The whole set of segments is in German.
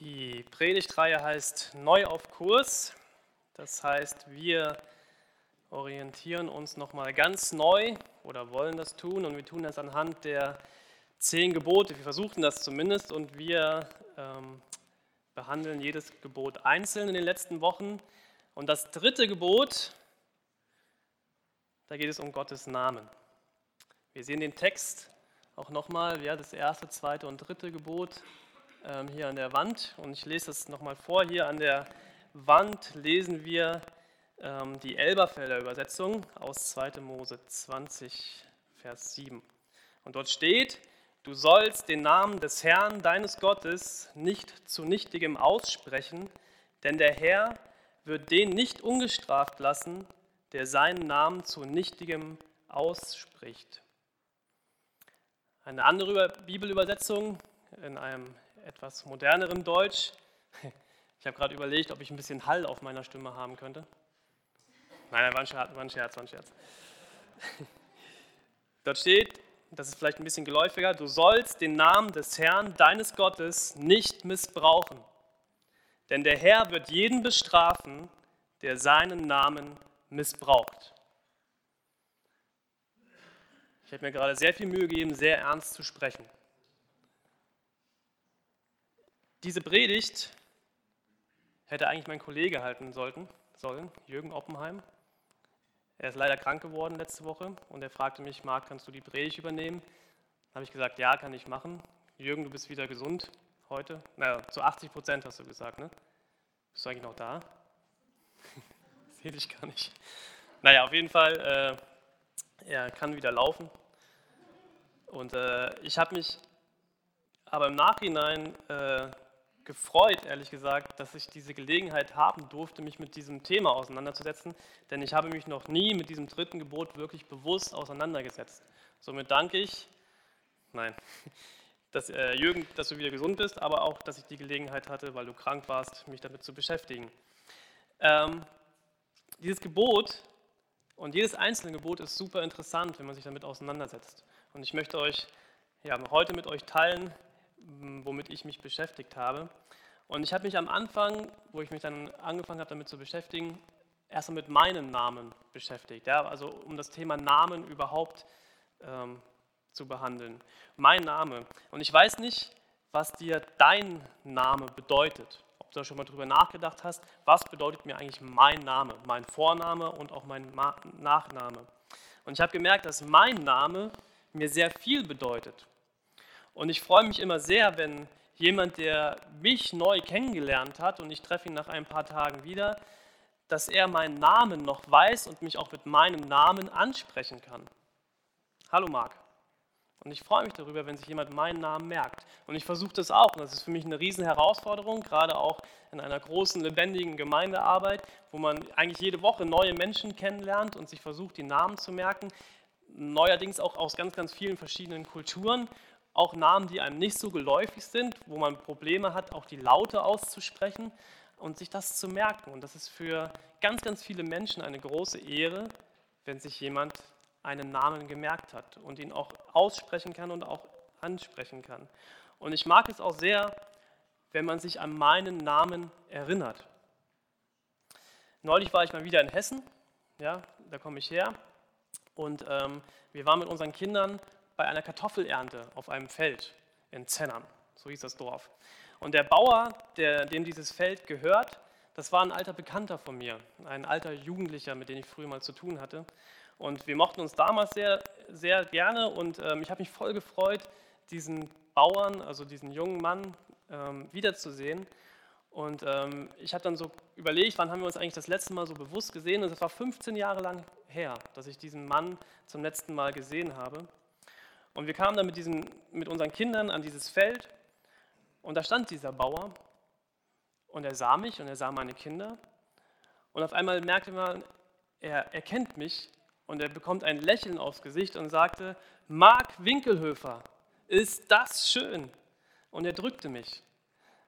Die Predigtreihe heißt Neu auf Kurs. Das heißt, wir orientieren uns nochmal ganz neu oder wollen das tun und wir tun das anhand der zehn Gebote. Wir versuchen das zumindest und wir ähm, behandeln jedes Gebot einzeln in den letzten Wochen. Und das dritte Gebot, da geht es um Gottes Namen. Wir sehen den Text auch nochmal, ja, das erste, zweite und dritte Gebot ähm, hier an der Wand. Und ich lese das nochmal vor. Hier an der Wand lesen wir ähm, die Elberfelder Übersetzung aus 2. Mose 20, Vers 7. Und dort steht, du sollst den Namen des Herrn, deines Gottes, nicht zu nichtigem aussprechen, denn der Herr wird den nicht ungestraft lassen, der seinen Namen zu nichtigem ausspricht. Eine andere Bibelübersetzung in einem etwas moderneren Deutsch. Ich habe gerade überlegt, ob ich ein bisschen Hall auf meiner Stimme haben könnte. Nein, war ein Scherz, war ein Scherz, war ein Scherz. Dort steht, das ist vielleicht ein bisschen geläufiger, du sollst den Namen des Herrn, deines Gottes, nicht missbrauchen. Denn der Herr wird jeden bestrafen, der seinen Namen missbraucht. Ich habe mir gerade sehr viel Mühe gegeben, sehr ernst zu sprechen. Diese Predigt hätte eigentlich mein Kollege halten sollten, sollen, Jürgen Oppenheim. Er ist leider krank geworden letzte Woche und er fragte mich, Marc, kannst du die Predigt übernehmen? Dann habe ich gesagt, ja, kann ich machen. Jürgen, du bist wieder gesund heute. Naja, zu 80 Prozent hast du gesagt, ne? Bist du eigentlich noch da? Sehe dich gar nicht. Naja, auf jeden Fall, äh, er kann wieder laufen. Und äh, ich habe mich aber im Nachhinein äh, gefreut, ehrlich gesagt, dass ich diese Gelegenheit haben durfte, mich mit diesem Thema auseinanderzusetzen, denn ich habe mich noch nie mit diesem dritten Gebot wirklich bewusst auseinandergesetzt. Somit danke ich, nein, dass, äh, Jürgen, dass du wieder gesund bist, aber auch, dass ich die Gelegenheit hatte, weil du krank warst, mich damit zu beschäftigen. Ähm, dieses Gebot und jedes einzelne Gebot ist super interessant, wenn man sich damit auseinandersetzt. Und ich möchte euch ja, heute mit euch teilen, womit ich mich beschäftigt habe. Und ich habe mich am Anfang, wo ich mich dann angefangen habe, damit zu beschäftigen, erstmal mit meinem Namen beschäftigt. Ja, also um das Thema Namen überhaupt ähm, zu behandeln. Mein Name. Und ich weiß nicht, was dir dein Name bedeutet. Ob du da schon mal drüber nachgedacht hast, was bedeutet mir eigentlich mein Name, mein Vorname und auch mein Nachname. Und ich habe gemerkt, dass mein Name mir sehr viel bedeutet. Und ich freue mich immer sehr, wenn jemand, der mich neu kennengelernt hat und ich treffe ihn nach ein paar Tagen wieder, dass er meinen Namen noch weiß und mich auch mit meinem Namen ansprechen kann. Hallo Marc. Und ich freue mich darüber, wenn sich jemand meinen Namen merkt. Und ich versuche das auch. Und das ist für mich eine riesen Herausforderung, gerade auch in einer großen, lebendigen Gemeindearbeit, wo man eigentlich jede Woche neue Menschen kennenlernt und sich versucht, die Namen zu merken. Neuerdings auch aus ganz, ganz vielen verschiedenen Kulturen auch Namen, die einem nicht so geläufig sind, wo man Probleme hat, auch die Laute auszusprechen und sich das zu merken. Und das ist für ganz, ganz viele Menschen eine große Ehre, wenn sich jemand einen Namen gemerkt hat und ihn auch aussprechen kann und auch ansprechen kann. Und ich mag es auch sehr, wenn man sich an meinen Namen erinnert. Neulich war ich mal wieder in Hessen, ja, da komme ich her, und ähm, wir waren mit unseren Kindern bei einer Kartoffelernte auf einem Feld in Zennern, so hieß das Dorf. Und der Bauer, der, dem dieses Feld gehört, das war ein alter Bekannter von mir, ein alter Jugendlicher, mit dem ich früher mal zu tun hatte. Und wir mochten uns damals sehr, sehr gerne und ähm, ich habe mich voll gefreut, diesen Bauern, also diesen jungen Mann, ähm, wiederzusehen. Und ähm, ich habe dann so überlegt, wann haben wir uns eigentlich das letzte Mal so bewusst gesehen? Und es war 15 Jahre lang her, dass ich diesen Mann zum letzten Mal gesehen habe. Und wir kamen dann mit, diesen, mit unseren Kindern an dieses Feld und da stand dieser Bauer und er sah mich und er sah meine Kinder. Und auf einmal merkte man, er erkennt mich und er bekommt ein Lächeln aufs Gesicht und sagte, Mark Winkelhöfer, ist das schön? Und er drückte mich.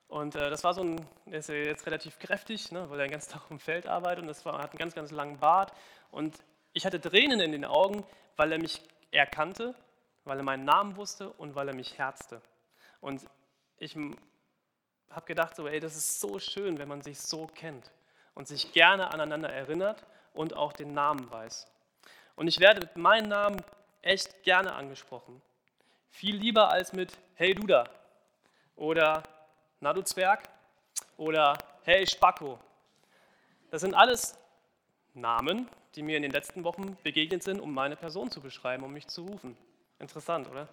Und äh, das war so ein, er ist jetzt relativ kräftig, ne, weil er den ganzen Tag im Feld arbeitet und das war, hat einen ganz, ganz langen Bart. Und ich hatte Tränen in den Augen, weil er mich erkannte weil er meinen Namen wusste und weil er mich herzte. Und ich habe gedacht, so, ey, das ist so schön, wenn man sich so kennt und sich gerne aneinander erinnert und auch den Namen weiß. Und ich werde mit meinem Namen echt gerne angesprochen. Viel lieber als mit Hey du da oder Na du Zwerg oder Hey Spacko. Das sind alles Namen, die mir in den letzten Wochen begegnet sind, um meine Person zu beschreiben, um mich zu rufen. Interessant, oder?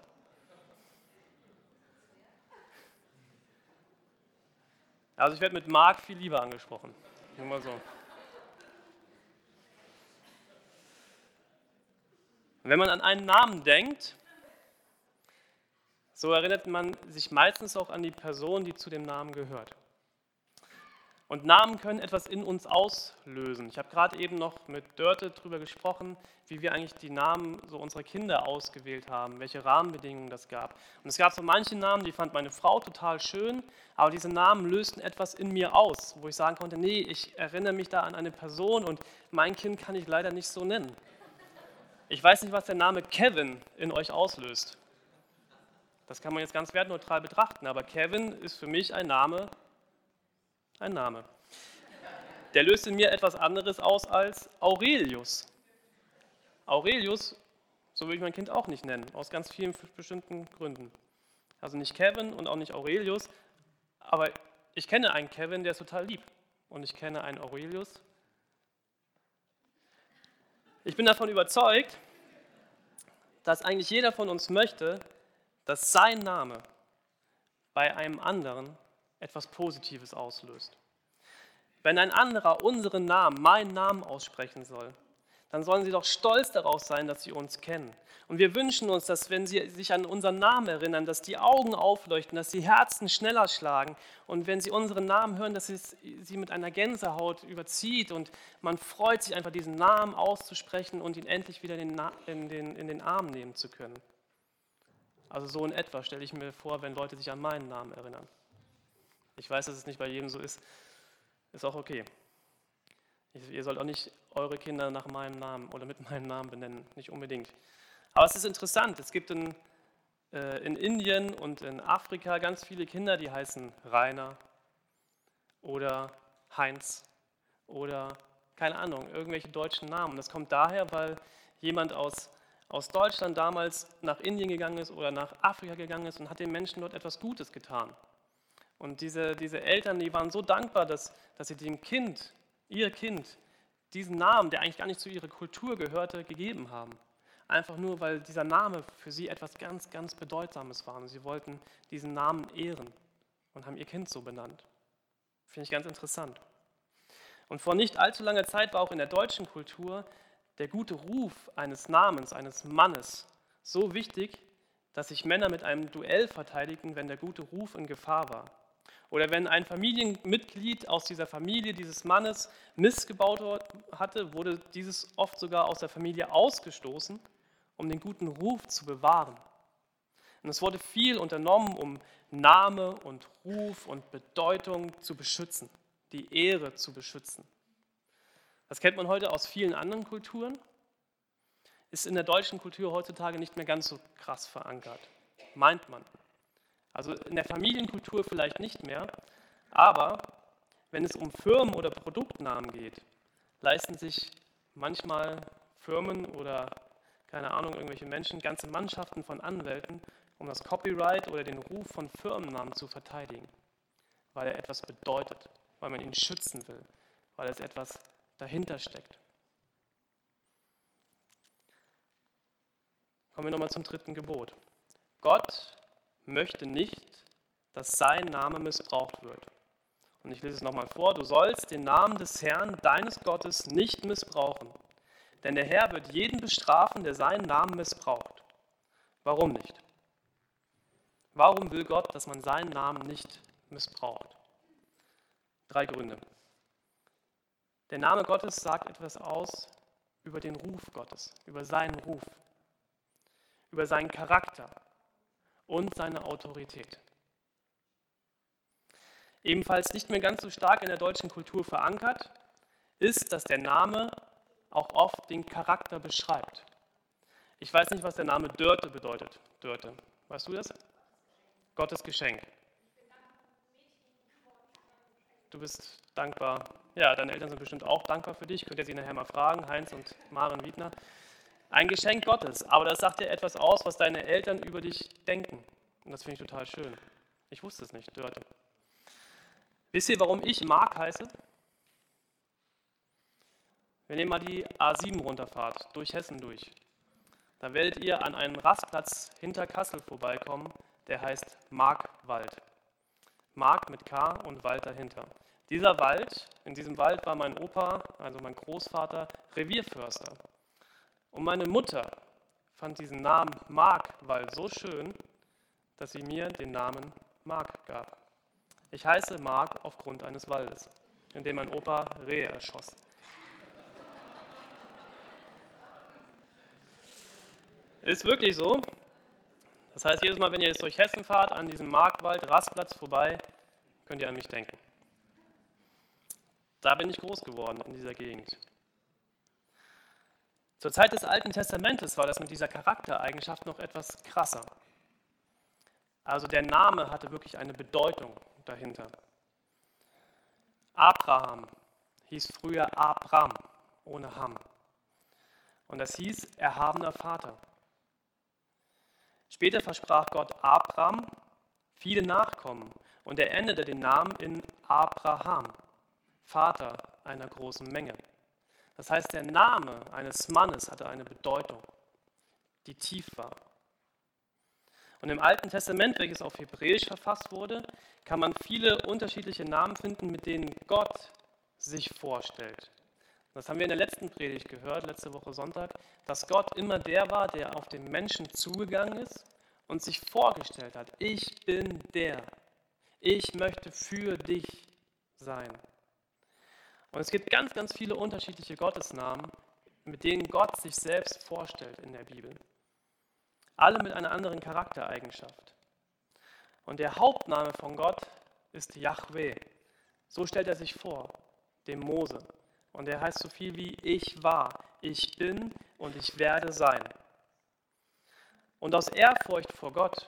Also ich werde mit Marc viel lieber angesprochen. Nur mal so. wenn man an einen Namen denkt, so erinnert man sich meistens auch an die Person, die zu dem Namen gehört. Und Namen können etwas in uns auslösen. Ich habe gerade eben noch mit Dörte darüber gesprochen, wie wir eigentlich die Namen so unserer Kinder ausgewählt haben, welche Rahmenbedingungen das gab. Und es gab so manche Namen, die fand meine Frau total schön, aber diese Namen lösten etwas in mir aus, wo ich sagen konnte, nee, ich erinnere mich da an eine Person und mein Kind kann ich leider nicht so nennen. Ich weiß nicht, was der Name Kevin in euch auslöst. Das kann man jetzt ganz wertneutral betrachten, aber Kevin ist für mich ein Name, ein Name. Der löst in mir etwas anderes aus als Aurelius. Aurelius, so würde ich mein Kind auch nicht nennen, aus ganz vielen bestimmten Gründen. Also nicht Kevin und auch nicht Aurelius, aber ich kenne einen Kevin, der ist total lieb. Und ich kenne einen Aurelius. Ich bin davon überzeugt, dass eigentlich jeder von uns möchte, dass sein Name bei einem anderen etwas Positives auslöst. Wenn ein anderer unseren Namen, meinen Namen aussprechen soll, dann sollen sie doch stolz darauf sein, dass sie uns kennen. Und wir wünschen uns, dass wenn sie sich an unseren Namen erinnern, dass die Augen aufleuchten, dass die Herzen schneller schlagen und wenn sie unseren Namen hören, dass es sie mit einer Gänsehaut überzieht und man freut sich einfach, diesen Namen auszusprechen und ihn endlich wieder in den, in den, in den Arm nehmen zu können. Also so in etwa stelle ich mir vor, wenn Leute sich an meinen Namen erinnern. Ich weiß, dass es nicht bei jedem so ist. Ist auch okay. Ihr sollt auch nicht eure Kinder nach meinem Namen oder mit meinem Namen benennen, nicht unbedingt. Aber es ist interessant, es gibt in, äh, in Indien und in Afrika ganz viele Kinder, die heißen Rainer oder Heinz oder keine Ahnung, irgendwelche deutschen Namen. Das kommt daher, weil jemand aus, aus Deutschland damals nach Indien gegangen ist oder nach Afrika gegangen ist und hat den Menschen dort etwas Gutes getan. Und diese, diese Eltern, die waren so dankbar, dass, dass sie dem Kind, ihr Kind, diesen Namen, der eigentlich gar nicht zu ihrer Kultur gehörte, gegeben haben. Einfach nur, weil dieser Name für sie etwas ganz, ganz Bedeutsames war. Und sie wollten diesen Namen ehren und haben ihr Kind so benannt. Finde ich ganz interessant. Und vor nicht allzu langer Zeit war auch in der deutschen Kultur der gute Ruf eines Namens, eines Mannes so wichtig, dass sich Männer mit einem Duell verteidigten, wenn der gute Ruf in Gefahr war. Oder wenn ein Familienmitglied aus dieser Familie dieses Mannes missgebaut hatte, wurde dieses oft sogar aus der Familie ausgestoßen, um den guten Ruf zu bewahren. Und es wurde viel unternommen, um Name und Ruf und Bedeutung zu beschützen, die Ehre zu beschützen. Das kennt man heute aus vielen anderen Kulturen, ist in der deutschen Kultur heutzutage nicht mehr ganz so krass verankert, meint man. Also in der Familienkultur vielleicht nicht mehr, aber wenn es um Firmen oder Produktnamen geht, leisten sich manchmal Firmen oder keine Ahnung, irgendwelche Menschen, ganze Mannschaften von Anwälten, um das Copyright oder den Ruf von Firmennamen zu verteidigen, weil er etwas bedeutet, weil man ihn schützen will, weil es etwas dahinter steckt. Kommen wir nochmal zum dritten Gebot. Gott möchte nicht, dass sein Name missbraucht wird. Und ich lese es nochmal vor. Du sollst den Namen des Herrn, deines Gottes, nicht missbrauchen. Denn der Herr wird jeden bestrafen, der seinen Namen missbraucht. Warum nicht? Warum will Gott, dass man seinen Namen nicht missbraucht? Drei Gründe. Der Name Gottes sagt etwas aus über den Ruf Gottes, über seinen Ruf, über seinen Charakter, und seine Autorität. Ebenfalls nicht mehr ganz so stark in der deutschen Kultur verankert ist, dass der Name auch oft den Charakter beschreibt. Ich weiß nicht, was der Name Dörte bedeutet. Dörte, weißt du das? Gottes Geschenk. Du bist dankbar. Ja, deine Eltern sind bestimmt auch dankbar für dich. Könnt ihr sie nachher mal fragen, Heinz und Maren Wiedner. Ein Geschenk Gottes, aber das sagt dir etwas aus, was deine Eltern über dich denken. Und das finde ich total schön. Ich wusste es nicht, Dörte. Wisst ihr, warum ich Mark heiße? Wenn ihr mal die A7 runterfahrt, durch Hessen durch, da werdet ihr an einen Rastplatz hinter Kassel vorbeikommen, der heißt Markwald. Mark mit K und Wald dahinter. Dieser Wald, in diesem Wald war mein Opa, also mein Großvater, Revierförster. Und meine Mutter fand diesen Namen Markwald so schön, dass sie mir den Namen Mark gab. Ich heiße Mark aufgrund eines Waldes, in dem mein Opa Rehe erschoss. Ist wirklich so. Das heißt, jedes Mal, wenn ihr jetzt durch Hessen fahrt, an diesem Markwald, Rastplatz vorbei, könnt ihr an mich denken. Da bin ich groß geworden, in dieser Gegend. Zur Zeit des Alten Testamentes war das mit dieser Charaktereigenschaft noch etwas krasser. Also der Name hatte wirklich eine Bedeutung dahinter. Abraham hieß früher Abram ohne Ham. Und das hieß erhabener Vater. Später versprach Gott Abraham viele Nachkommen und er änderte den Namen in Abraham, Vater einer großen Menge. Das heißt, der Name eines Mannes hatte eine Bedeutung, die tief war. Und im Alten Testament, welches auf Hebräisch verfasst wurde, kann man viele unterschiedliche Namen finden, mit denen Gott sich vorstellt. Das haben wir in der letzten Predigt gehört, letzte Woche Sonntag, dass Gott immer der war, der auf den Menschen zugegangen ist und sich vorgestellt hat, ich bin der, ich möchte für dich sein. Und es gibt ganz, ganz viele unterschiedliche Gottesnamen, mit denen Gott sich selbst vorstellt in der Bibel. Alle mit einer anderen Charaktereigenschaft. Und der Hauptname von Gott ist Yahweh. So stellt er sich vor, dem Mose. Und er heißt so viel wie ich war, ich bin und ich werde sein. Und aus Ehrfurcht vor Gott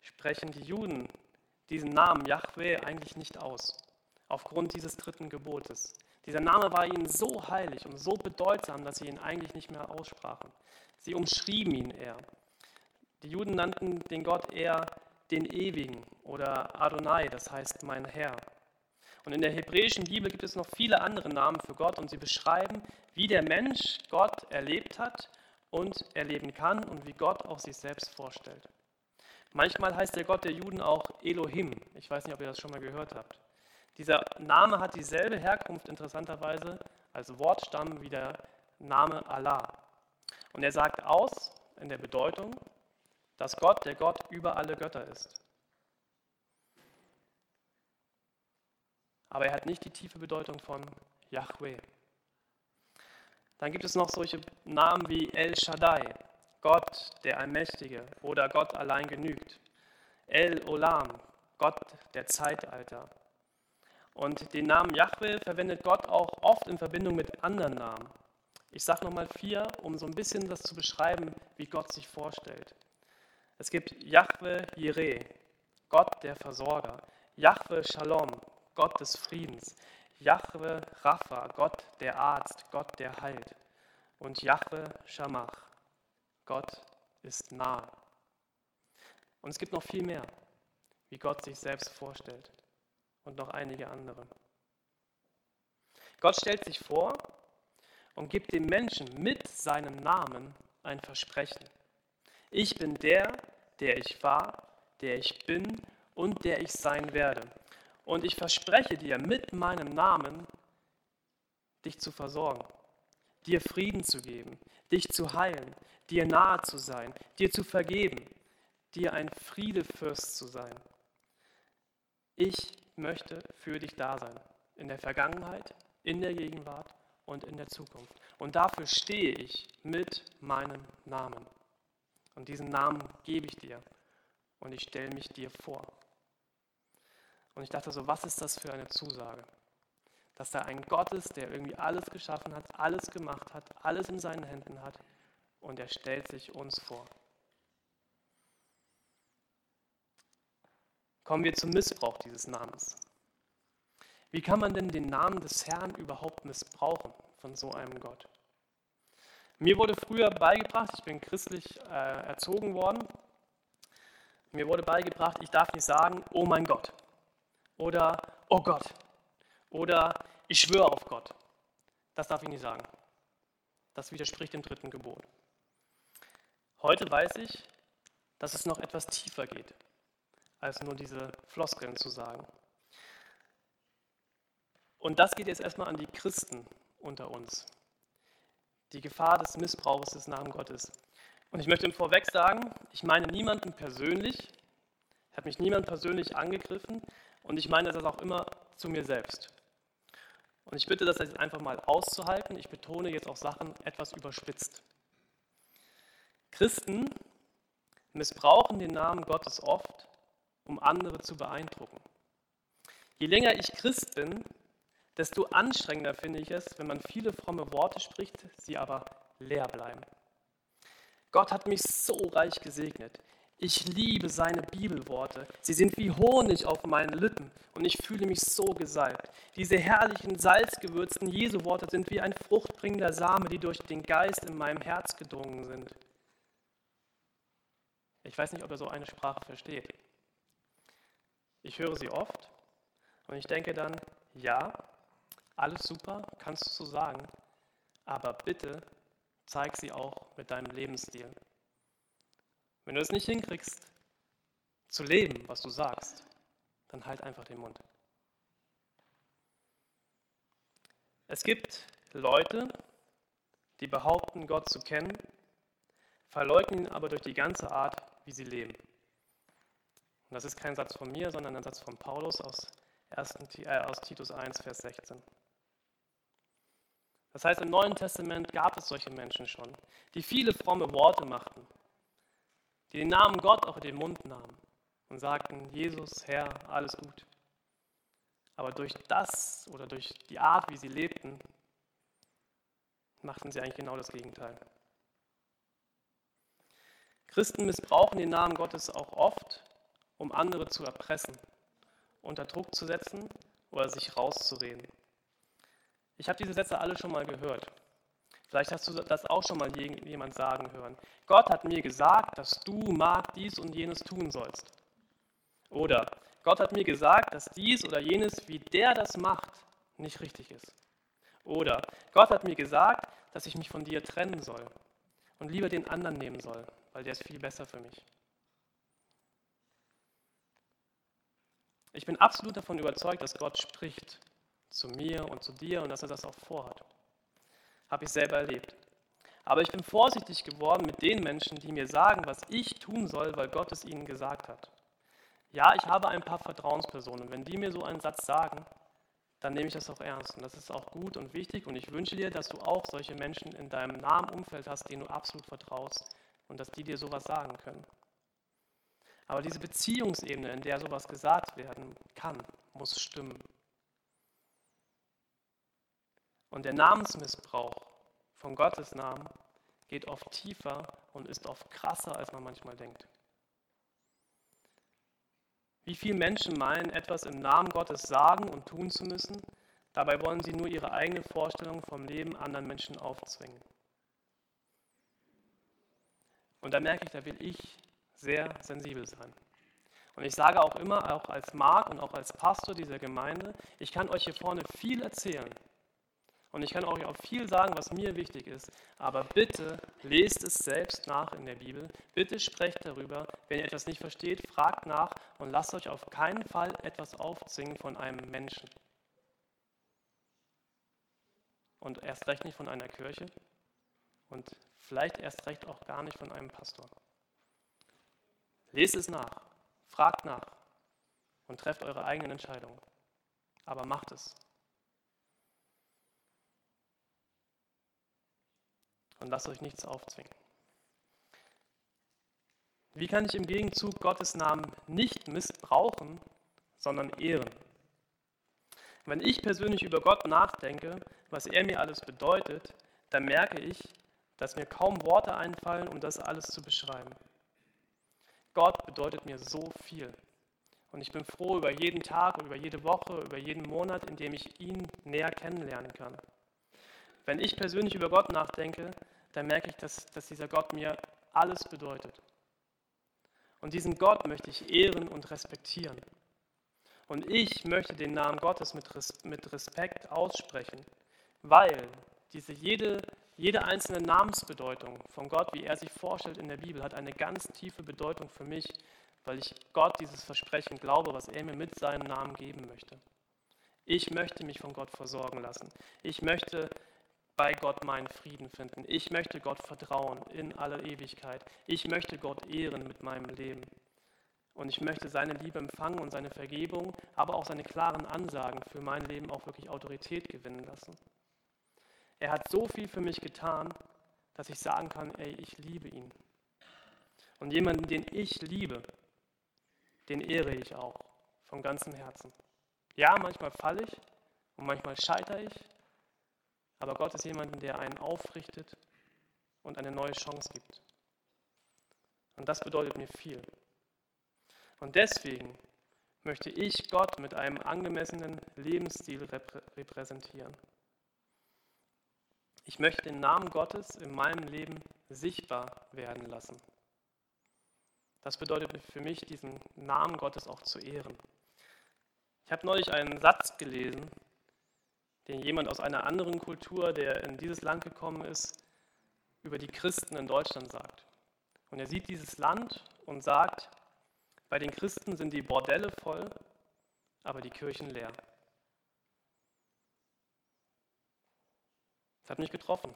sprechen die Juden diesen Namen Yahweh eigentlich nicht aus, aufgrund dieses dritten Gebotes. Dieser Name war ihnen so heilig und so bedeutsam, dass sie ihn eigentlich nicht mehr aussprachen. Sie umschrieben ihn eher. Die Juden nannten den Gott eher den Ewigen oder Adonai, das heißt mein Herr. Und in der hebräischen Bibel gibt es noch viele andere Namen für Gott und sie beschreiben, wie der Mensch Gott erlebt hat und erleben kann und wie Gott auch sich selbst vorstellt. Manchmal heißt der Gott der Juden auch Elohim. Ich weiß nicht, ob ihr das schon mal gehört habt. Dieser Name hat dieselbe Herkunft interessanterweise als Wortstamm wie der Name Allah. Und er sagt aus in der Bedeutung, dass Gott der Gott über alle Götter ist. Aber er hat nicht die tiefe Bedeutung von Yahweh. Dann gibt es noch solche Namen wie El Shaddai, Gott der Allmächtige oder Gott allein genügt. El Olam, Gott der Zeitalter. Und den Namen Yahweh verwendet Gott auch oft in Verbindung mit anderen Namen. Ich sage nochmal vier, um so ein bisschen das zu beschreiben, wie Gott sich vorstellt. Es gibt Yahweh Jireh, Gott der Versorger. Yahweh Shalom, Gott des Friedens. Yahweh Rapha, Gott der Arzt, Gott der heilt. Und Yahweh Shamach, Gott ist nah. Und es gibt noch viel mehr, wie Gott sich selbst vorstellt. Und noch einige andere. Gott stellt sich vor und gibt dem Menschen mit seinem Namen ein Versprechen. Ich bin der, der ich war, der ich bin und der ich sein werde. Und ich verspreche dir mit meinem Namen, dich zu versorgen, dir Frieden zu geben, dich zu heilen, dir nahe zu sein, dir zu vergeben, dir ein Friedefürst zu sein. Ich möchte für dich da sein, in der Vergangenheit, in der Gegenwart und in der Zukunft. Und dafür stehe ich mit meinem Namen. Und diesen Namen gebe ich dir und ich stelle mich dir vor. Und ich dachte so, was ist das für eine Zusage? Dass da ein Gott ist, der irgendwie alles geschaffen hat, alles gemacht hat, alles in seinen Händen hat und er stellt sich uns vor. Kommen wir zum Missbrauch dieses Namens. Wie kann man denn den Namen des Herrn überhaupt missbrauchen von so einem Gott? Mir wurde früher beigebracht, ich bin christlich äh, erzogen worden, mir wurde beigebracht, ich darf nicht sagen, oh mein Gott oder oh Gott oder ich schwöre auf Gott. Das darf ich nicht sagen. Das widerspricht dem dritten Gebot. Heute weiß ich, dass es noch etwas tiefer geht, als nur diese Floskeln zu sagen. Und das geht jetzt erstmal an die Christen unter uns. Die Gefahr des Missbrauchs des Namen Gottes. Und ich möchte vorweg sagen, ich meine niemanden persönlich, hat mich niemand persönlich angegriffen und ich meine das auch immer zu mir selbst. Und ich bitte das jetzt einfach mal auszuhalten. Ich betone jetzt auch Sachen etwas überspitzt. Christen missbrauchen den Namen Gottes oft, um andere zu beeindrucken. Je länger ich Christ bin, desto anstrengender finde ich es, wenn man viele fromme Worte spricht, sie aber leer bleiben. Gott hat mich so reich gesegnet. Ich liebe seine Bibelworte. Sie sind wie Honig auf meinen Lippen und ich fühle mich so gesalbt. Diese herrlichen, salzgewürzten Jesu-Worte sind wie ein fruchtbringender Same, die durch den Geist in meinem Herz gedrungen sind. Ich weiß nicht, ob er so eine Sprache versteht. Ich höre sie oft und ich denke dann, ja, alles super, kannst du so sagen, aber bitte zeig sie auch mit deinem Lebensstil. Wenn du es nicht hinkriegst, zu leben, was du sagst, dann halt einfach den Mund. Es gibt Leute, die behaupten, Gott zu kennen, verleugnen ihn aber durch die ganze Art, wie sie leben. Und das ist kein Satz von mir, sondern ein Satz von Paulus aus, 1, äh, aus Titus 1, Vers 16. Das heißt, im Neuen Testament gab es solche Menschen schon, die viele fromme Worte machten, die den Namen Gott auch in den Mund nahmen und sagten, Jesus, Herr, alles gut. Aber durch das oder durch die Art, wie sie lebten, machten sie eigentlich genau das Gegenteil. Christen missbrauchen den Namen Gottes auch oft, um andere zu erpressen, unter Druck zu setzen oder sich rauszureden. Ich habe diese Sätze alle schon mal gehört. Vielleicht hast du das auch schon mal jemand sagen hören. Gott hat mir gesagt, dass du mag dies und jenes tun sollst. Oder Gott hat mir gesagt, dass dies oder jenes, wie der das macht, nicht richtig ist. Oder Gott hat mir gesagt, dass ich mich von dir trennen soll und lieber den anderen nehmen soll, weil der ist viel besser für mich. Ich bin absolut davon überzeugt, dass Gott spricht zu mir und zu dir und dass er das auch vorhat. Habe ich selber erlebt. Aber ich bin vorsichtig geworden mit den Menschen, die mir sagen, was ich tun soll, weil Gott es ihnen gesagt hat. Ja, ich habe ein paar Vertrauenspersonen. Wenn die mir so einen Satz sagen, dann nehme ich das auch ernst. Und das ist auch gut und wichtig. Und ich wünsche dir, dass du auch solche Menschen in deinem nahen Umfeld hast, denen du absolut vertraust und dass die dir sowas sagen können. Aber diese Beziehungsebene, in der sowas gesagt werden kann, muss stimmen. Und der Namensmissbrauch von Gottes Namen geht oft tiefer und ist oft krasser, als man manchmal denkt. Wie viele Menschen meinen, etwas im Namen Gottes sagen und tun zu müssen, dabei wollen sie nur ihre eigene Vorstellung vom Leben anderen Menschen aufzwingen. Und da merke ich, da will ich sehr sensibel sein. Und ich sage auch immer, auch als Mark und auch als Pastor dieser Gemeinde, ich kann euch hier vorne viel erzählen, und ich kann euch auch viel sagen, was mir wichtig ist. Aber bitte lest es selbst nach in der Bibel. Bitte sprecht darüber. Wenn ihr etwas nicht versteht, fragt nach und lasst euch auf keinen Fall etwas aufzwingen von einem Menschen. Und erst recht nicht von einer Kirche. Und vielleicht erst recht auch gar nicht von einem Pastor. Lest es nach. Fragt nach. Und trefft eure eigenen Entscheidungen. Aber macht es. und lasst euch nichts aufzwingen. Wie kann ich im Gegenzug Gottes Namen nicht missbrauchen, sondern ehren? Wenn ich persönlich über Gott nachdenke, was er mir alles bedeutet, dann merke ich, dass mir kaum Worte einfallen, um das alles zu beschreiben. Gott bedeutet mir so viel. Und ich bin froh über jeden Tag, über jede Woche, über jeden Monat, in dem ich ihn näher kennenlernen kann. Wenn ich persönlich über Gott nachdenke, dann merke ich, dass, dass dieser Gott mir alles bedeutet. Und diesen Gott möchte ich ehren und respektieren. Und ich möchte den Namen Gottes mit, mit Respekt aussprechen, weil diese jede, jede einzelne Namensbedeutung von Gott, wie er sich vorstellt in der Bibel, hat eine ganz tiefe Bedeutung für mich, weil ich Gott dieses Versprechen glaube, was er mir mit seinem Namen geben möchte. Ich möchte mich von Gott versorgen lassen. Ich möchte bei Gott meinen Frieden finden. Ich möchte Gott vertrauen in aller Ewigkeit. Ich möchte Gott ehren mit meinem Leben. Und ich möchte seine Liebe empfangen und seine Vergebung, aber auch seine klaren Ansagen für mein Leben auch wirklich Autorität gewinnen lassen. Er hat so viel für mich getan, dass ich sagen kann, ey, ich liebe ihn. Und jemanden, den ich liebe, den ehre ich auch von ganzem Herzen. Ja, manchmal falle ich und manchmal scheitere ich, aber Gott ist jemand, der einen aufrichtet und eine neue Chance gibt. Und das bedeutet mir viel. Und deswegen möchte ich Gott mit einem angemessenen Lebensstil repräsentieren. Ich möchte den Namen Gottes in meinem Leben sichtbar werden lassen. Das bedeutet für mich, diesen Namen Gottes auch zu ehren. Ich habe neulich einen Satz gelesen, den jemand aus einer anderen Kultur, der in dieses Land gekommen ist, über die Christen in Deutschland sagt. Und er sieht dieses Land und sagt, bei den Christen sind die Bordelle voll, aber die Kirchen leer. Das hat mich getroffen.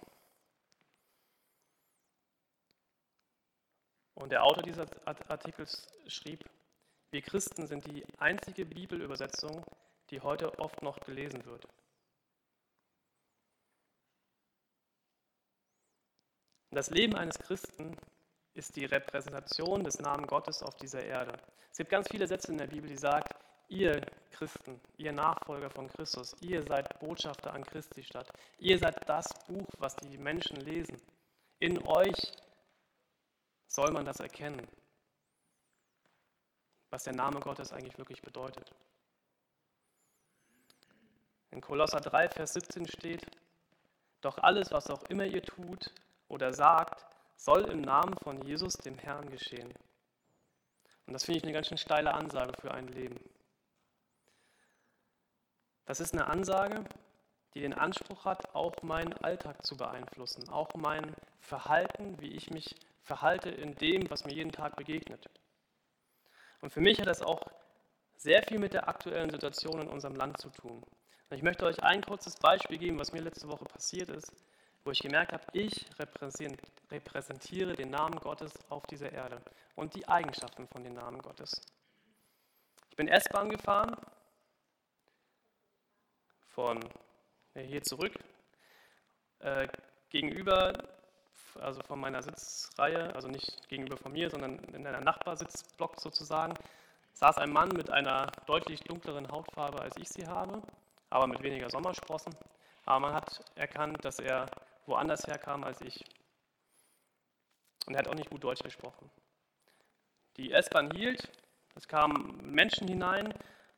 Und der Autor dieses Artikels schrieb, wir Christen sind die einzige Bibelübersetzung, die heute oft noch gelesen wird. Das Leben eines Christen ist die Repräsentation des Namen Gottes auf dieser Erde. Es gibt ganz viele Sätze in der Bibel, die sagen, ihr Christen, ihr Nachfolger von Christus, ihr seid Botschafter an Christi Stadt. Ihr seid das Buch, was die Menschen lesen. In euch soll man das erkennen, was der Name Gottes eigentlich wirklich bedeutet. In Kolosser 3, Vers 17 steht, doch alles, was auch immer ihr tut, oder sagt, soll im Namen von Jesus, dem Herrn, geschehen. Und das finde ich eine ganz schön steile Ansage für ein Leben. Das ist eine Ansage, die den Anspruch hat, auch meinen Alltag zu beeinflussen, auch mein Verhalten, wie ich mich verhalte in dem, was mir jeden Tag begegnet. Und für mich hat das auch sehr viel mit der aktuellen Situation in unserem Land zu tun. Ich möchte euch ein kurzes Beispiel geben, was mir letzte Woche passiert ist, wo ich gemerkt habe, ich repräsentiere den Namen Gottes auf dieser Erde und die Eigenschaften von dem Namen Gottes. Ich bin S-Bahn gefahren, von hier zurück, äh, gegenüber, also von meiner Sitzreihe, also nicht gegenüber von mir, sondern in einer Nachbarsitzblock sozusagen, saß ein Mann mit einer deutlich dunkleren Hautfarbe, als ich sie habe, aber mit weniger Sommersprossen. Aber man hat erkannt, dass er woanders herkam als ich. Und er hat auch nicht gut Deutsch gesprochen. Die S-Bahn hielt, es kamen Menschen hinein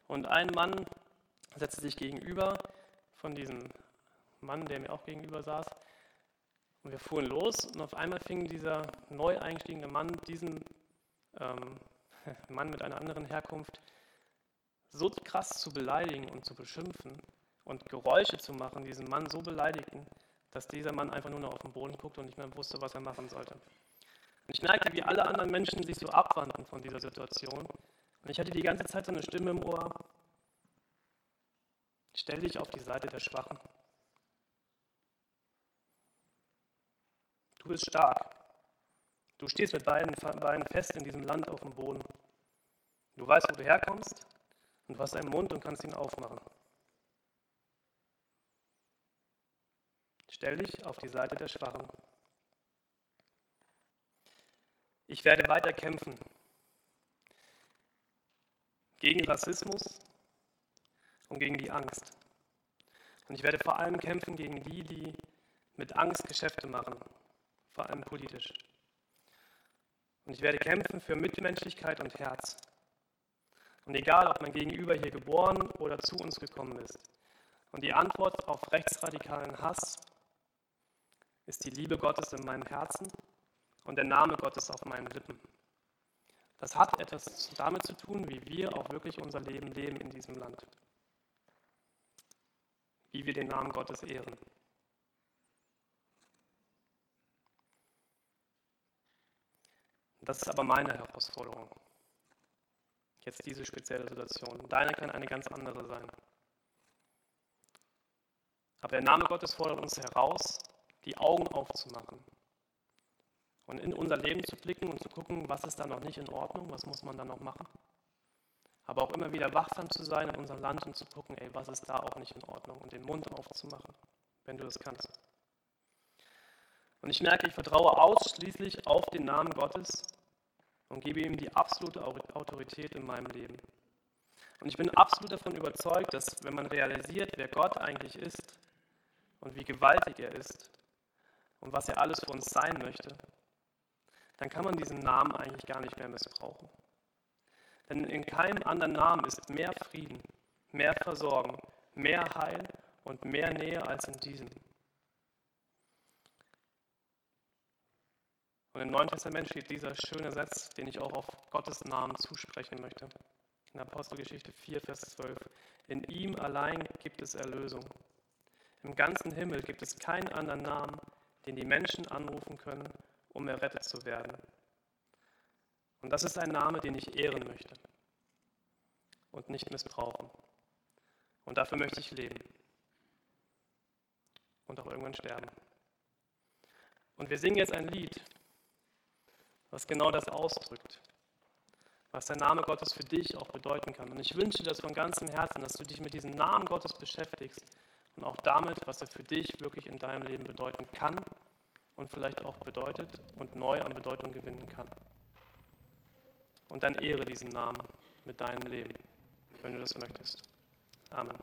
und ein Mann setzte sich gegenüber von diesem Mann, der mir auch gegenüber saß. Und wir fuhren los und auf einmal fing dieser neu eingestiegene Mann diesen ähm, Mann mit einer anderen Herkunft so krass zu beleidigen und zu beschimpfen und Geräusche zu machen, diesen Mann so beleidigten, dass dieser Mann einfach nur noch auf den Boden guckte und nicht mehr wusste, was er machen sollte. Und ich merkte, wie alle anderen Menschen sich so abwandten von dieser Situation. Und ich hatte die ganze Zeit so eine Stimme im Ohr. Stell dich auf die Seite der Schwachen. Du bist stark. Du stehst mit beiden Beinen fest in diesem Land auf dem Boden. Du weißt, wo du herkommst und du hast einen Mund und kannst ihn aufmachen. Stell dich auf die Seite der Schwachen. Ich werde weiter kämpfen gegen Rassismus und gegen die Angst. Und ich werde vor allem kämpfen gegen die, die mit Angst Geschäfte machen, vor allem politisch. Und ich werde kämpfen für Mitmenschlichkeit und Herz. Und egal, ob mein Gegenüber hier geboren oder zu uns gekommen ist. Und die Antwort auf rechtsradikalen Hass ist die Liebe Gottes in meinem Herzen und der Name Gottes auf meinen Lippen. Das hat etwas damit zu tun, wie wir auch wirklich unser Leben leben in diesem Land. Wie wir den Namen Gottes ehren. Das ist aber meine Herausforderung. Jetzt diese spezielle Situation. Deine kann eine ganz andere sein. Aber der Name Gottes fordert uns heraus, die Augen aufzumachen und in unser Leben zu blicken und zu gucken, was ist da noch nicht in Ordnung, was muss man da noch machen. Aber auch immer wieder wachsam zu sein in unserem Land und zu gucken, ey, was ist da auch nicht in Ordnung und den Mund aufzumachen, wenn du das kannst. Und ich merke, ich vertraue ausschließlich auf den Namen Gottes und gebe ihm die absolute Autorität in meinem Leben. Und ich bin absolut davon überzeugt, dass wenn man realisiert, wer Gott eigentlich ist und wie gewaltig er ist und was er alles für uns sein möchte, dann kann man diesen Namen eigentlich gar nicht mehr missbrauchen. Denn in keinem anderen Namen ist mehr Frieden, mehr Versorgung, mehr Heil und mehr Nähe als in diesem. Und im Neuen Testament steht dieser schöne Satz, den ich auch auf Gottes Namen zusprechen möchte. In Apostelgeschichte 4, Vers 12. In ihm allein gibt es Erlösung. Im ganzen Himmel gibt es keinen anderen Namen, den die Menschen anrufen können, um errettet zu werden. Und das ist ein Name, den ich ehren möchte und nicht missbrauchen. Und dafür möchte ich leben und auch irgendwann sterben. Und wir singen jetzt ein Lied, was genau das ausdrückt, was der Name Gottes für dich auch bedeuten kann. Und ich wünsche dir das von ganzem Herzen, dass du dich mit diesem Namen Gottes beschäftigst und auch damit, was er für dich wirklich in deinem Leben bedeuten kann und vielleicht auch bedeutet und neu an Bedeutung gewinnen kann. Und dann ehre diesen Namen mit deinem Leben, wenn du das möchtest. Amen.